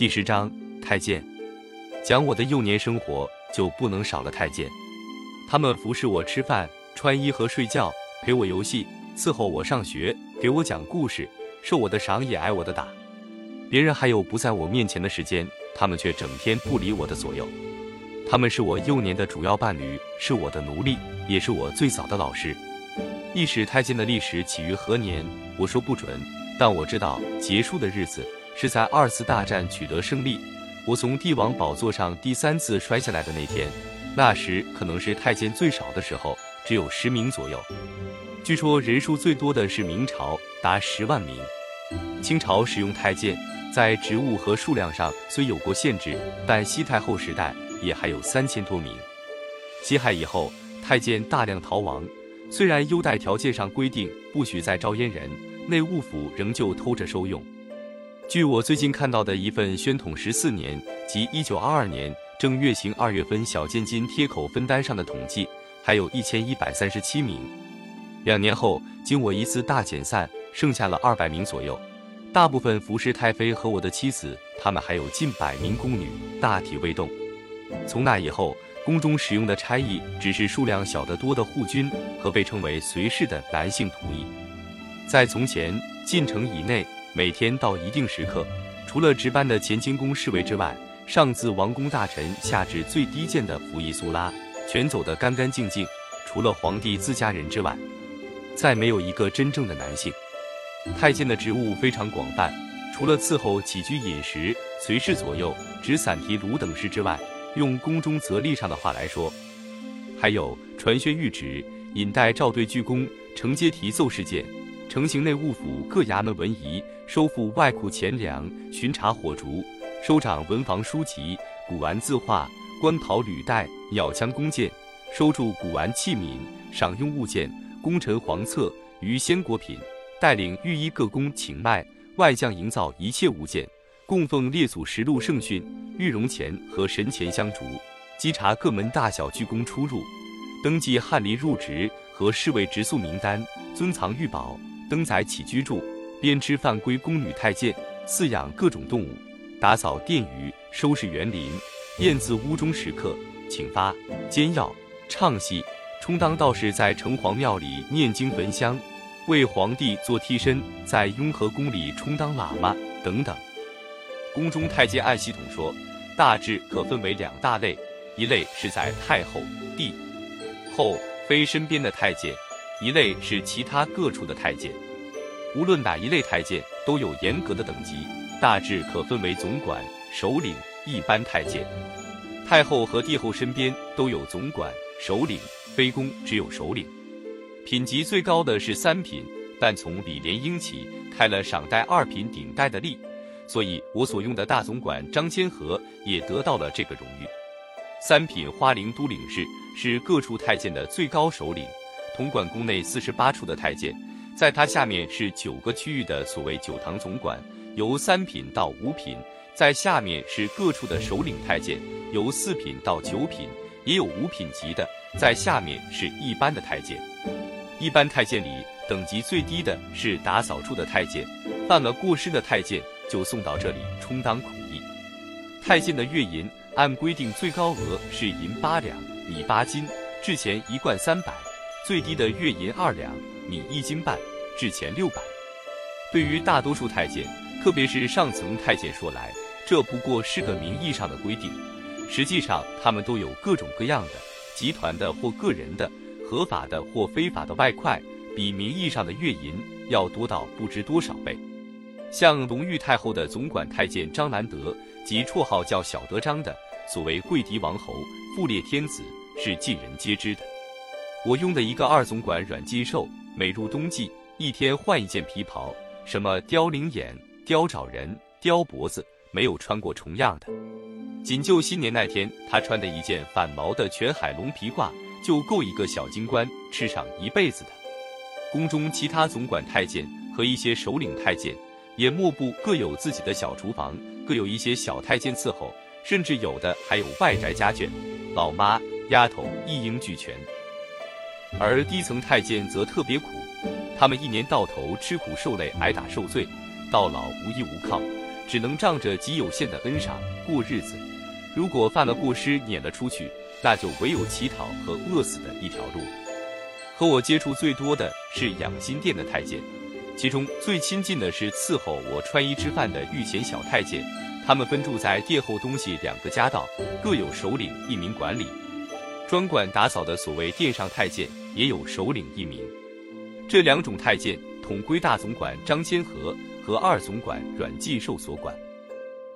第十章太监，讲我的幼年生活就不能少了太监。他们服侍我吃饭、穿衣和睡觉，陪我游戏，伺候我上学，给我讲故事，受我的赏也挨我的打。别人还有不在我面前的时间，他们却整天不理我的左右。他们是我幼年的主要伴侣，是我的奴隶，也是我最早的老师。历史太监的历史起于何年？我说不准，但我知道结束的日子。是在二次大战取得胜利，我从帝王宝座上第三次摔下来的那天，那时可能是太监最少的时候，只有十名左右。据说人数最多的是明朝，达十万名。清朝使用太监，在职务和数量上虽有过限制，但西太后时代也还有三千多名。西汉以后，太监大量逃亡，虽然优待条件上规定不许再招阉人，内务府仍旧偷着收用。据我最近看到的一份宣统十四年即一九二二年正月行二月份小监金贴口分单上的统计，还有一千一百三十七名。两年后，经我一次大减散，剩下了二百名左右，大部分服侍太妃和我的妻子，他们还有近百名宫女，大体未动。从那以后，宫中使用的差役只是数量小得多的护军和被称为随侍的男性仆役。在从前，进城以内。每天到一定时刻，除了值班的乾清宫侍卫之外，上自王公大臣，下至最低贱的服役苏拉，全走得干干净净。除了皇帝自家人之外，再没有一个真正的男性。太监的职务非常广泛，除了伺候起居饮食、随侍左右、执伞提炉等事之外，用宫中则例上的话来说，还有传宣谕旨、引带召对鞠躬、承接提奏事件。承行内务府各衙门文仪，收复外库钱粮，巡查火烛，收掌文房书籍、古玩字画、官袍履带、鸟枪弓箭，收住古玩器皿、赏用物件、功臣皇册、于鲜果品，带领御医各宫请脉，外将营造一切物件，供奉列祖实录圣训、御容前和神前香烛，稽查各门大小鞠躬出入，登记翰林入职和侍卫直宿名单，尊藏御宝。登载起居住，编织犯规宫女太监，饲养各种动物，打扫殿宇，收拾园林，验字屋中食客，请发煎药，唱戏，充当道士在城隍庙里念经焚香，为皇帝做替身，在雍和宫里充当喇嘛等等。宫中太监按系统说，大致可分为两大类，一类是在太后、帝后妃身边的太监。一类是其他各处的太监，无论哪一类太监都有严格的等级，大致可分为总管、首领、一般太监。太后和帝后身边都有总管、首领，妃宫只有首领。品级最高的是三品，但从李莲英起开了赏戴二品顶戴的例，所以我所用的大总管张千和也得到了这个荣誉。三品花翎都领事是各处太监的最高首领。统管宫内四十八处的太监，在他下面是九个区域的所谓九堂总管，由三品到五品；在下面是各处的首领太监，由四品到九品，也有五品级的；在下面是一般的太监。一般太监里等级最低的是打扫处的太监，犯了过失的太监就送到这里充当苦役。太监的月银按规定最高额是银八两，米八斤，制钱一贯三百。最低的月银二两，米一斤半，制钱六百。对于大多数太监，特别是上层太监说来，这不过是个名义上的规定。实际上，他们都有各种各样的集团的或个人的、合法的或非法的外快，比名义上的月银要多到不知多少倍。像隆裕太后的总管太监张南德，及绰号叫小德张的，所谓贵敌王侯、富列天子，是尽人皆知的。我用的一个二总管阮金寿，每入冬季，一天换一件皮袍，什么雕翎眼、雕爪人、雕脖子，没有穿过重样的。仅就新年那天，他穿的一件反毛的全海龙皮褂，就够一个小京官吃上一辈子的。宫中其他总管太监和一些首领太监，也莫不各有自己的小厨房，各有一些小太监伺候，甚至有的还有外宅家眷，老妈、丫头一应俱全。而低层太监则特别苦，他们一年到头吃苦受累、挨打受罪，到老无依无靠，只能仗着极有限的恩赏过日子。如果犯了过失撵了出去，那就唯有乞讨和饿死的一条路。和我接触最多的是养心殿的太监，其中最亲近的是伺候我穿衣吃饭的御前小太监。他们分住在殿后东西两个家道，各有首领一名管理。专管打扫的所谓殿上太监也有首领一名。这两种太监统归大总管张千和和二总管阮继寿所管。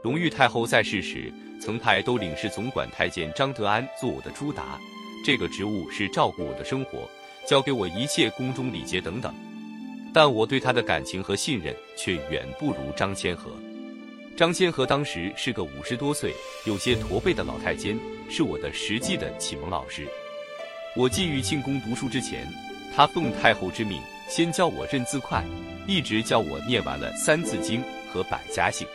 隆裕太后在世时，曾派都领事总管太监张德安做我的朱达，这个职务是照顾我的生活，教给我一切宫中礼节等等。但我对他的感情和信任却远不如张千和。张千和当时是个五十多岁、有些驼背的老太监，是我的实际的启蒙老师。我进御庆宫读书之前，他奉太后之命，先教我认字快，一直教我念完了《三字经》和《百家姓》。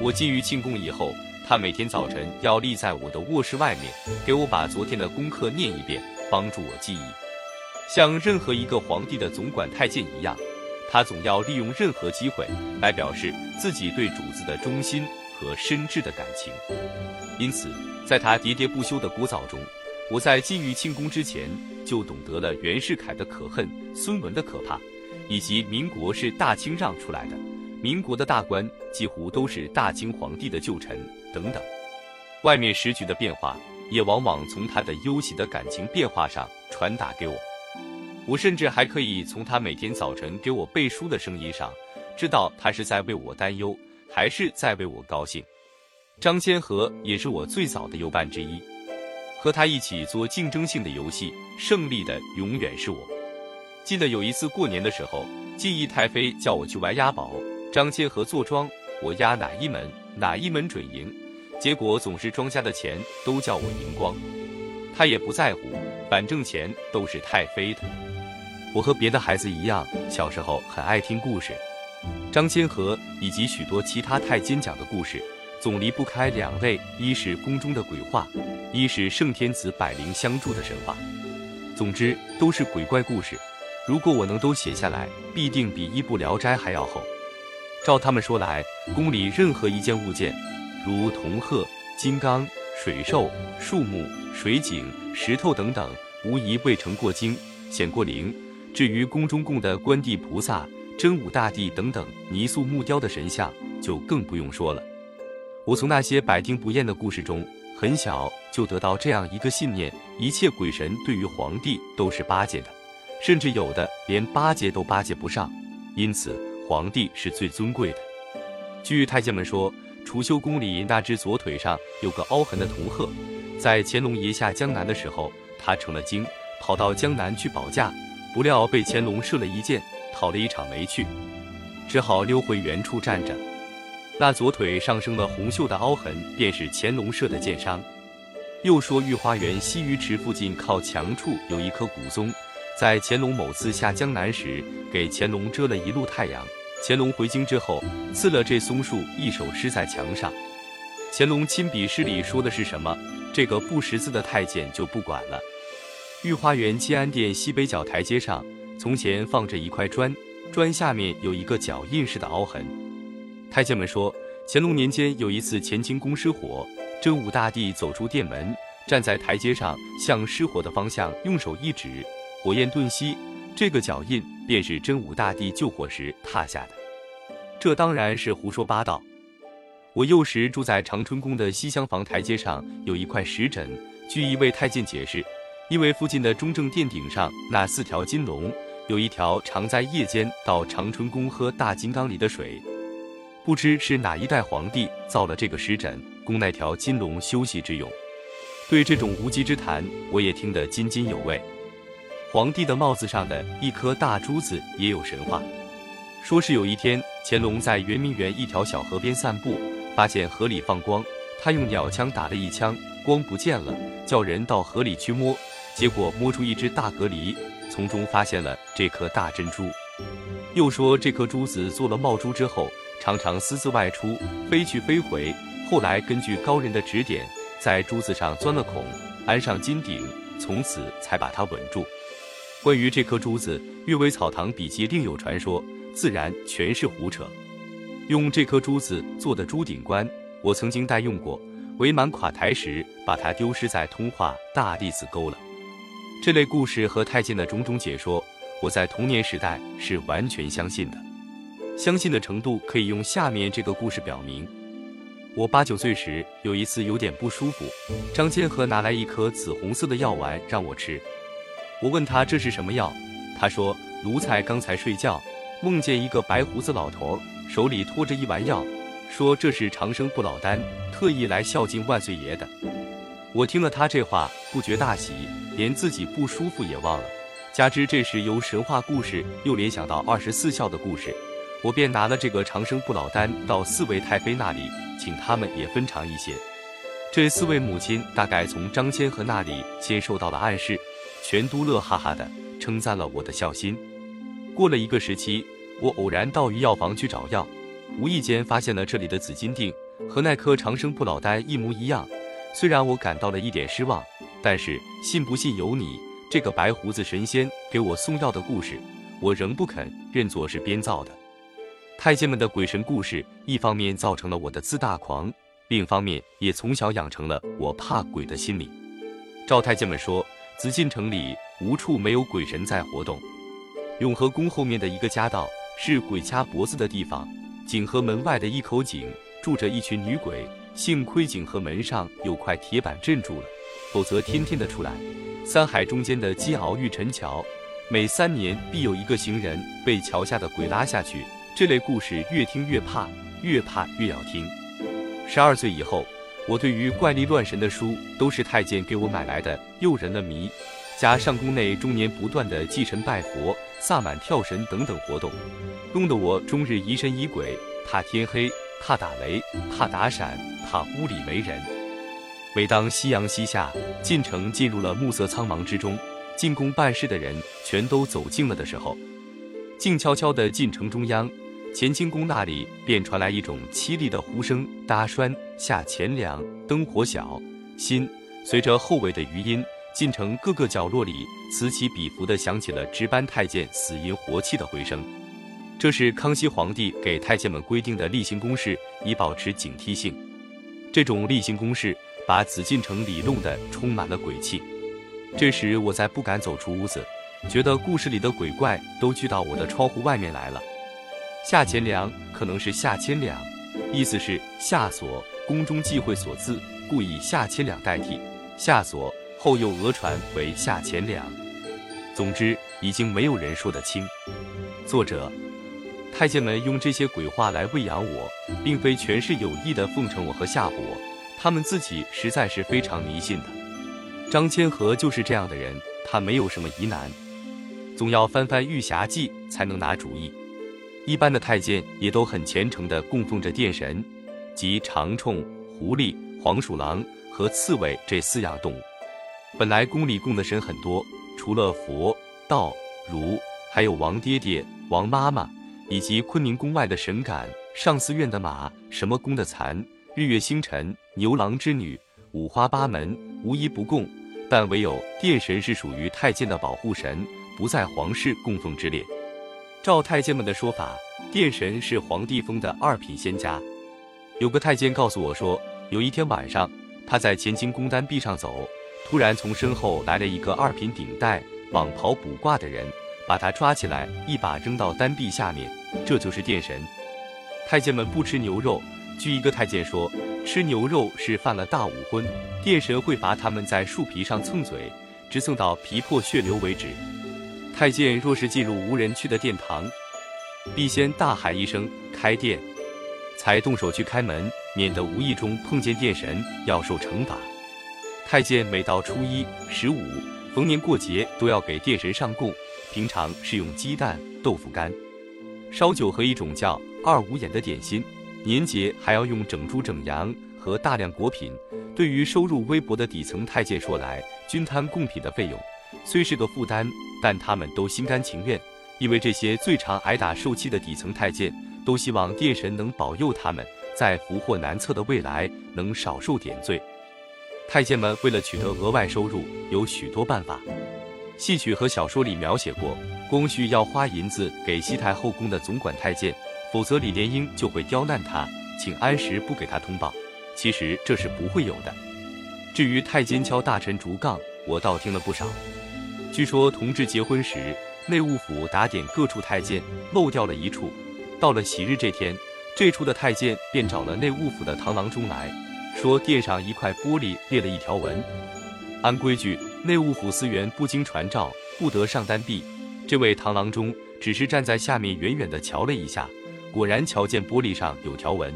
我进御庆宫以后，他每天早晨要立在我的卧室外面，给我把昨天的功课念一遍，帮助我记忆。像任何一个皇帝的总管太监一样。他总要利用任何机会来表示自己对主子的忠心和深挚的感情，因此，在他喋喋不休的聒噪中，我在进御庆宫之前就懂得了袁世凯的可恨、孙文的可怕，以及民国是大清让出来的，民国的大官几乎都是大清皇帝的旧臣等等。外面时局的变化，也往往从他的忧喜的感情变化上传达给我。我甚至还可以从他每天早晨给我背书的声音上，知道他是在为我担忧，还是在为我高兴。张千和也是我最早的游伴之一，和他一起做竞争性的游戏，胜利的永远是我。记得有一次过年的时候，记忆太妃叫我去玩押宝，张千和坐庄，我押哪一门哪一门准赢，结果总是庄家的钱都叫我赢光，他也不在乎，反正钱都是太妃的。我和别的孩子一样，小时候很爱听故事。张千和以及许多其他太监讲的故事，总离不开两类：一是宫中的鬼话，一是圣天子百灵相助的神话。总之，都是鬼怪故事。如果我能都写下来，必定比一部《聊斋》还要厚。照他们说来，宫里任何一件物件，如铜鹤、金刚、水兽、树木、水井、石头等等，无疑未成过经，显过灵。至于宫中供的关帝菩萨、真武大帝等等泥塑木雕的神像，就更不用说了。我从那些百听不厌的故事中，很小就得到这样一个信念：一切鬼神对于皇帝都是巴结的，甚至有的连巴结都巴结不上。因此，皇帝是最尊贵的。据太监们说，储秀宫里那只左腿上有个凹痕的铜鹤，在乾隆爷下江南的时候，他成了精，跑到江南去保驾。不料被乾隆射了一箭，讨了一场没趣，只好溜回原处站着。那左腿上生了红锈的凹痕，便是乾隆射的箭伤。又说御花园西鱼池附近靠墙处有一棵古松，在乾隆某次下江南时，给乾隆遮了一路太阳。乾隆回京之后，刺了这松树一首诗在墙上。乾隆亲笔诗里说的是什么？这个不识字的太监就不管了。御花园七安殿西北角台阶上，从前放着一块砖，砖下面有一个脚印似的凹痕。太监们说，乾隆年间有一次乾清宫失火，真武大帝走出殿门，站在台阶上，向失火的方向用手一指，火焰顿息，这个脚印便是真武大帝救火时踏下的。这当然是胡说八道。我幼时住在长春宫的西厢房台阶上，有一块石枕，据一位太监解释。因为附近的中正殿顶上那四条金龙，有一条常在夜间到长春宫喝大金缸里的水，不知是哪一代皇帝造了这个石枕，供那条金龙休息之用。对这种无稽之谈，我也听得津津有味。皇帝的帽子上的一颗大珠子也有神话，说是有一天乾隆在圆明园一条小河边散步，发现河里放光，他用鸟枪打了一枪，光不见了，叫人到河里去摸。结果摸出一只大蛤蜊，从中发现了这颗大珍珠。又说这颗珠子做了冒珠之后，常常私自外出，飞去飞回。后来根据高人的指点，在珠子上钻了孔，安上金顶，从此才把它稳住。关于这颗珠子，《阅微草堂笔记》另有传说，自然全是胡扯。用这颗珠子做的朱顶冠，我曾经代用过。伪满垮台时，把它丢失在通化大弟子沟了。这类故事和太监的种种解说，我在童年时代是完全相信的。相信的程度可以用下面这个故事表明。我八九岁时有一次有点不舒服，张千和拿来一颗紫红色的药丸让我吃。我问他这是什么药，他说奴才刚才睡觉，梦见一个白胡子老头，手里托着一丸药，说这是长生不老丹，特意来孝敬万岁爷的。我听了他这话，不觉大喜，连自己不舒服也忘了。加之这时由神话故事又联想到二十四孝的故事，我便拿了这个长生不老丹到四位太妃那里，请他们也分尝一些。这四位母亲大概从张千和那里先受到了暗示。全都乐哈哈的称赞了我的孝心。过了一个时期，我偶然到于药房去找药，无意间发现了这里的紫金锭和那颗长生不老丹一模一样。虽然我感到了一点失望，但是信不信由你。这个白胡子神仙给我送药的故事，我仍不肯认作是编造的。太监们的鬼神故事，一方面造成了我的自大狂，另一方面也从小养成了我怕鬼的心理。赵太监们说。紫禁城里无处没有鬼神在活动，永和宫后面的一个夹道是鬼掐脖子的地方，景和门外的一口井住着一群女鬼，幸亏景和门上有块铁板镇住了，否则天天的出来。三海中间的鸡鳌玉沉桥，每三年必有一个行人被桥下的鬼拉下去。这类故事越听越怕，越怕越要听。十二岁以后。我对于怪力乱神的书都是太监给我买来的，诱人的迷。加上宫内终年不断的祭神拜佛、萨满跳神等等活动，弄得我终日疑神疑鬼，怕天黑，怕打雷，怕打闪，怕屋里没人。每当夕阳西下，进城进入了暮色苍茫之中，进宫办事的人全都走近了的时候，静悄悄的进城中央。乾清宫那里便传来一种凄厉的呼声：“搭栓下钱粮，灯火小心。”随着后尾的余音，进城各个角落里此起彼伏地响起了值班太监死音活气的回声。这是康熙皇帝给太监们规定的例行公事，以保持警惕性。这种例行公事把紫禁城里弄得充满了鬼气。这时我再不敢走出屋子，觉得故事里的鬼怪都聚到我的窗户外面来了。下钱粮可能是下千两，意思是下所宫中忌讳所字，故以下千两代替。下所后又讹传为下钱粮。总之，已经没有人说得清。作者，太监们用这些鬼话来喂养我，并非全是有意的奉承我和吓唬我，他们自己实在是非常迷信的。张千和就是这样的人，他没有什么疑难，总要翻翻《玉匣记》才能拿主意。一般的太监也都很虔诚地供奉着殿神，即长虫、狐狸、黄鼠狼和刺猬这四样动物。本来宫里供的神很多，除了佛、道、儒，还有王爹爹、王妈妈，以及坤宁宫外的神杆、上寺院的马、什么宫的蚕、日月星辰、牛郎织女，五花八门，无一不供。但唯有殿神是属于太监的保护神，不在皇室供奉之列。照太监们的说法，殿神是皇帝封的二品仙家。有个太监告诉我说，有一天晚上，他在乾清宫丹壁上走，突然从身后来了一个二品顶戴蟒袍卜卦的人，把他抓起来，一把扔到丹壁下面。这就是殿神。太监们不吃牛肉，据一个太监说，吃牛肉是犯了大武昏，殿神会罚他们在树皮上蹭嘴，直蹭到皮破血流为止。太监若是进入无人去的殿堂，必先大喊一声“开殿”，才动手去开门，免得无意中碰见殿神要受惩罚。太监每到初一、十五，逢年过节都要给殿神上供，平常是用鸡蛋、豆腐干、烧酒和一种叫二五眼的点心，年节还要用整猪、整羊和大量果品。对于收入微薄的底层太监说来，均摊贡品的费用。虽是个负担，但他们都心甘情愿，因为这些最常挨打受气的底层太监，都希望殿神能保佑他们，在福祸难测的未来能少受点罪。太监们为了取得额外收入，有许多办法。戏曲和小说里描写过，光绪要花银子给西太后宫的总管太监，否则李莲英就会刁难他，请安时不给他通报。其实这是不会有的。至于太监敲大臣竹杠，我倒听了不少。据说同治结婚时，内务府打点各处太监，漏掉了一处。到了喜日这天，这处的太监便找了内务府的螳螂中来说，殿上一块玻璃裂了一条纹。按规矩，内务府司员不经传召不得上丹壁。这位螳螂中只是站在下面远远地瞧了一下，果然瞧见玻璃上有条纹。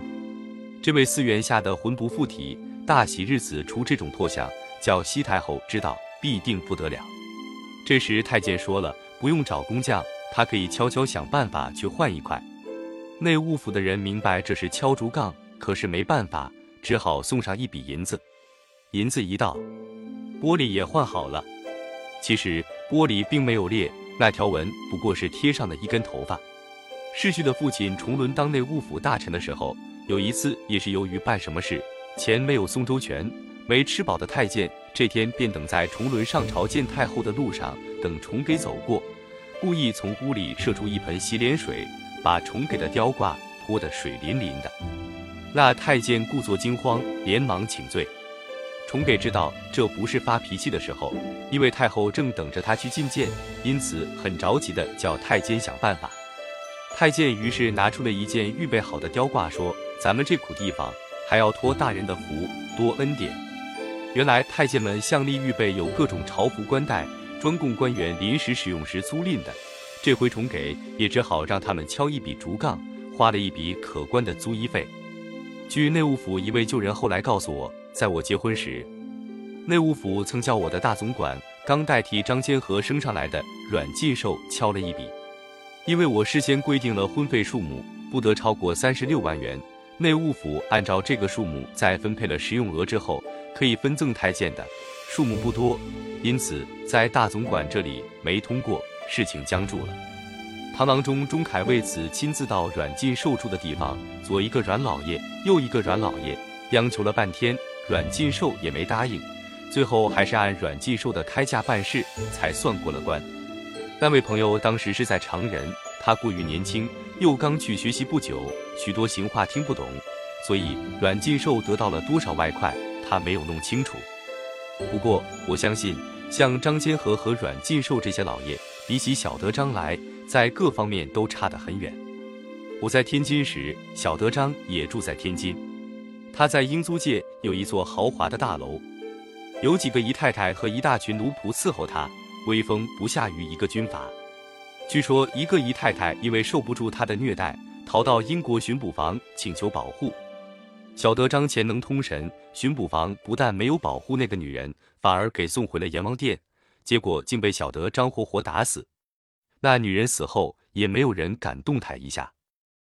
这位司员吓得魂不附体，大喜日子出这种破相，叫西太后知道必定不得了。这时太监说了，不用找工匠，他可以悄悄想办法去换一块。内务府的人明白这是敲竹杠，可是没办法，只好送上一笔银子。银子一到，玻璃也换好了。其实玻璃并没有裂，那条纹不过是贴上的一根头发。逝去的父亲重伦当内务府大臣的时候，有一次也是由于办什么事，钱没有送周全，没吃饱的太监。这天便等在重轮上朝见太后的路上，等重给走过，故意从屋里射出一盆洗脸水，把重给的雕挂泼得水淋淋的。那太监故作惊慌，连忙请罪。重给知道这不是发脾气的时候，因为太后正等着他去觐见，因此很着急的叫太监想办法。太监于是拿出了一件预备好的雕挂，说：“咱们这苦地方还要托大人的福，多恩典。”原来太监们向例预备有各种朝服冠带，专供官员临时使用时租赁的。这回重给，也只好让他们敲一笔竹杠，花了一笔可观的租衣费。据内务府一位旧人后来告诉我，在我结婚时，内务府曾叫我的大总管刚代替张坚和升上来的阮进寿敲了一笔，因为我事先规定了婚费数目不得超过三十六万元。内务府按照这个数目，在分配了食用额之后，可以分赠太监的数目不多，因此在大总管这里没通过，事情僵住了。唐郎中钟凯为此亲自到阮进寿住的地方，左一个阮老爷，右一个阮老爷，央求了半天，阮进寿也没答应，最后还是按阮进寿的开价办事，才算过了关。那位朋友当时是在常人，他过于年轻。又刚去学习不久，许多行话听不懂，所以阮进寿得到了多少外快，他没有弄清楚。不过我相信，像张坚和和阮进寿这些老爷，比起小德张来，在各方面都差得很远。我在天津时，小德张也住在天津，他在英租界有一座豪华的大楼，有几个姨太太和一大群奴仆伺候他，威风不下于一个军阀。据说一个姨太太因为受不住他的虐待，逃到英国巡捕房请求保护。小德张潜能通神，巡捕房不但没有保护那个女人，反而给送回了阎王殿，结果竟被小德张活活打死。那女人死后，也没有人敢动她一下。